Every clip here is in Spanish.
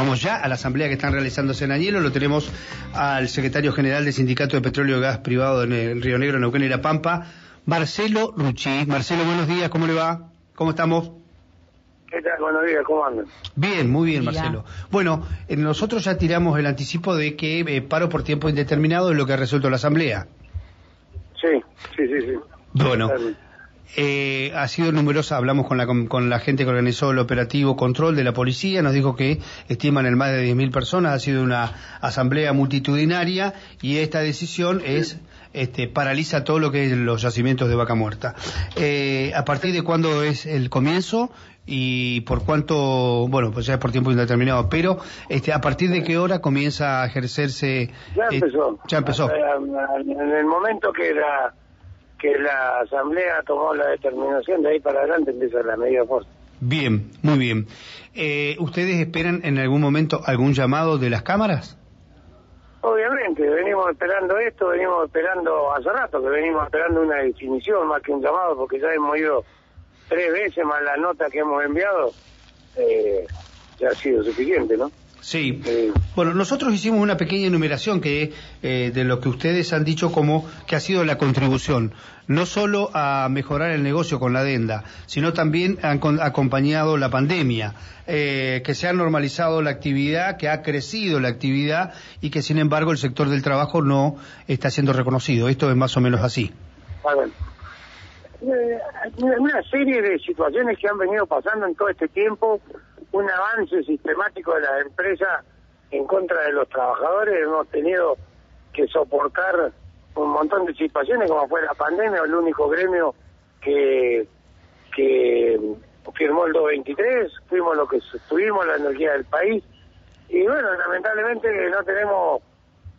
vamos ya a la asamblea que están realizándose en Añelo. Lo tenemos al secretario general del Sindicato de Petróleo y Gas Privado en el Río Negro, Neuquén y La Pampa, Marcelo Ruchi. Marcelo, buenos días, ¿cómo le va? ¿Cómo estamos? ¿Qué tal? Buenos días, ¿cómo andan? Bien, muy bien, Marcelo. Bueno, eh, nosotros ya tiramos el anticipo de que eh, paro por tiempo indeterminado es lo que ha resuelto la asamblea. Sí, sí, sí, sí. Bueno. Eh, ha sido numerosa, hablamos con la, con la gente que organizó el operativo control de la policía, nos dijo que estiman en más de 10.000 personas, ha sido una asamblea multitudinaria y esta decisión es este, paraliza todo lo que es los yacimientos de vaca muerta. Eh, ¿A partir de cuándo es el comienzo y por cuánto, bueno, pues ya es por tiempo indeterminado, pero este, a partir de qué hora comienza a ejercerse? Ya eh, empezó. ya empezó. Eh, En el momento que la que la asamblea tomó la determinación, de ahí para adelante empieza la medida de fuerza. Bien, muy bien. Eh, ¿Ustedes esperan en algún momento algún llamado de las cámaras? Obviamente, venimos esperando esto, venimos esperando hace rato, que venimos esperando una definición más que un llamado, porque ya hemos ido tres veces más la nota que hemos enviado, eh, ya ha sido suficiente, ¿no? Sí. Eh, Bueno, nosotros hicimos una pequeña enumeración que eh, de lo que ustedes han dicho como que ha sido la contribución, no solo a mejorar el negocio con la adenda, sino también han con- acompañado la pandemia, eh, que se ha normalizado la actividad, que ha crecido la actividad y que sin embargo el sector del trabajo no está siendo reconocido. Esto es más o menos así. a ver. Eh, una serie de situaciones que han venido pasando en todo este tiempo, un avance sistemático de las empresas en contra de los trabajadores, hemos tenido que soportar un montón de situaciones como fue la pandemia, el único gremio que, que firmó el 223, fuimos lo que tuvimos, la energía del país, y bueno, lamentablemente no tenemos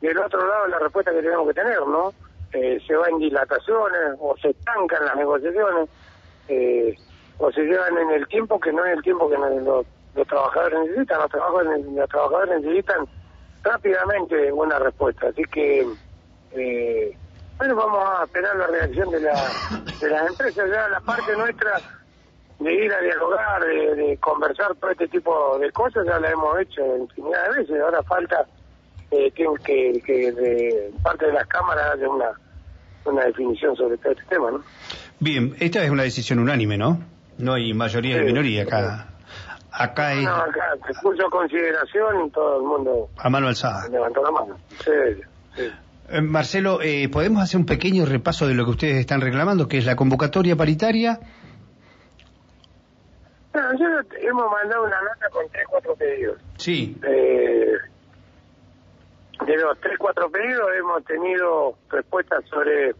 del otro lado la respuesta que tenemos que tener, ¿no? Eh, se va en dilataciones o se estancan las negociaciones eh, o se llevan en el tiempo que no es el tiempo que los, los trabajadores necesitan. Los trabajadores, los trabajadores necesitan rápidamente una respuesta. Así que, eh, bueno, vamos a esperar la reacción de, la, de las empresas. Ya la parte nuestra de ir a dialogar, de, de conversar todo este tipo de cosas, ya la hemos hecho infinidad de veces. Ahora falta eh, que, que, que de parte de las cámaras haya una, una definición sobre todo este tema, ¿no? Bien, esta es una decisión unánime, ¿no? No hay mayoría ni Sí. minoría acá. Acá es No, acá se puso consideración y todo el mundo a mano alzada. levantó la mano. Sí, sí. Eh, Marcelo, eh, ¿podemos hacer un pequeño repaso de lo que ustedes están reclamando, que es la convocatoria paritaria? Bueno, nosotros hemos mandado una nota con tres, cuatro pedidos. Sí. Eh, de los tres, cuatro pedidos hemos tenido respuestas sobre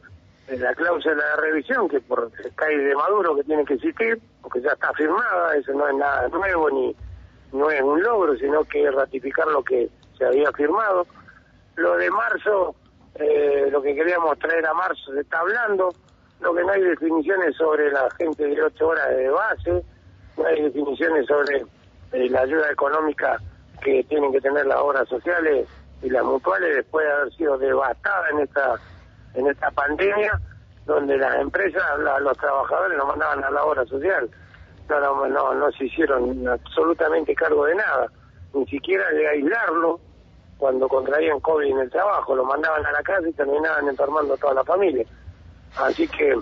la cláusula de revisión, que por cae de Maduro que tiene que existir, porque ya está firmada, eso no es nada nuevo ni no es un logro, sino que es ratificar lo que se había firmado. Lo de marzo, eh, lo que queríamos traer a marzo se está hablando, lo que no hay definiciones sobre la gente de ocho horas de base, no hay definiciones sobre eh, la ayuda económica que tienen que tener las obras sociales y las mutuales después de haber sido devastadas en esta en esta pandemia donde las empresas la- los trabajadores los mandaban a la obra social no, no no se hicieron absolutamente cargo de nada ni siquiera de aislarlo cuando contraían COVID en el trabajo lo mandaban a la casa y terminaban enfermando a toda la familia así que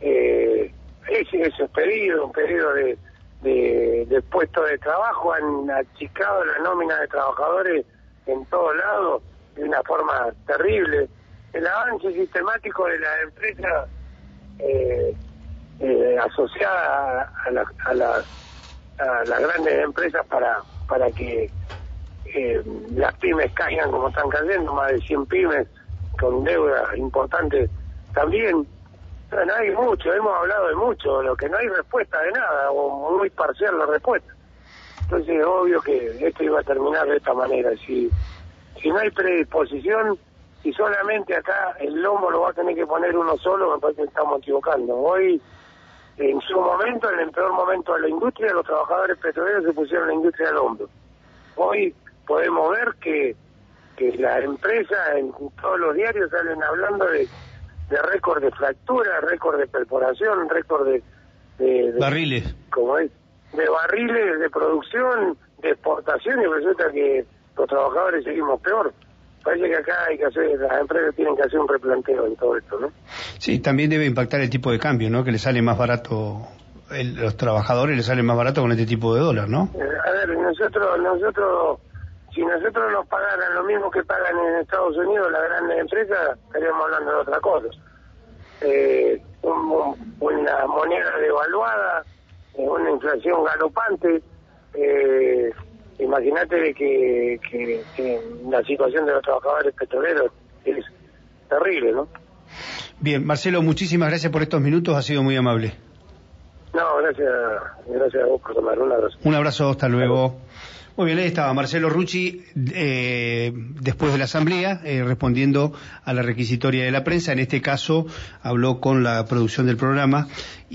eh, ese es el pedido, un pedido de, de, de puestos de trabajo, han achicado la nómina de trabajadores en todos lados de una forma terrible. El avance sistemático de las empresas eh, eh, asociadas a, la- a, las, a las grandes empresas para, para que eh, las pymes caigan como están cayendo, más de 100 pymes con deudas importantes también. Bueno, hay mucho, hemos hablado de mucho, lo que no hay respuesta de nada, o muy parcial la respuesta. Entonces es obvio que esto iba a terminar de esta manera. Si, si no hay predisposición, si solamente acá el lomo lo va a tener que poner uno solo, me parece que estamos equivocando. Hoy, en su momento, en el peor momento de la industria, los trabajadores petroleros se pusieron la industria al hombro. Hoy podemos ver que, que las empresas en todos los diarios salen hablando de, de récord de fractura, récord de perforación, récord de, de, de- Barriles. como es, de barriles de producción, exportación y resulta que los trabajadores seguimos peor. Parece que acá hay que hacer, las empresas tienen que hacer un replanteo en todo esto, ¿no? Sí, también debe impactar el tipo de cambio, ¿no? Que le sale más barato, el, los trabajadores les sale más barato con este tipo de dólar, ¿no? Eh, a ver, nosotros, nosotros, si nosotros nos pagaran lo mismo que pagan en Estados Unidos las grandes empresas, estaríamos hablando de otra cosa. Eh, una moneda devaluada, una inflación galopante, eh, imagínate que, que, la situación de los trabajadores petroleros es terrible, ¿no? Bien, Marcelo, muchísimas gracias por estos minutos, ha sido muy amable. No, gracias, gracias a vos por tomar un abrazo. Un abrazo, hasta luego. Muy bien, ahí estaba Marcelo Rucci eh, después de la asamblea eh, respondiendo a la requisitoria de la prensa. En este caso habló con la producción del programa. Y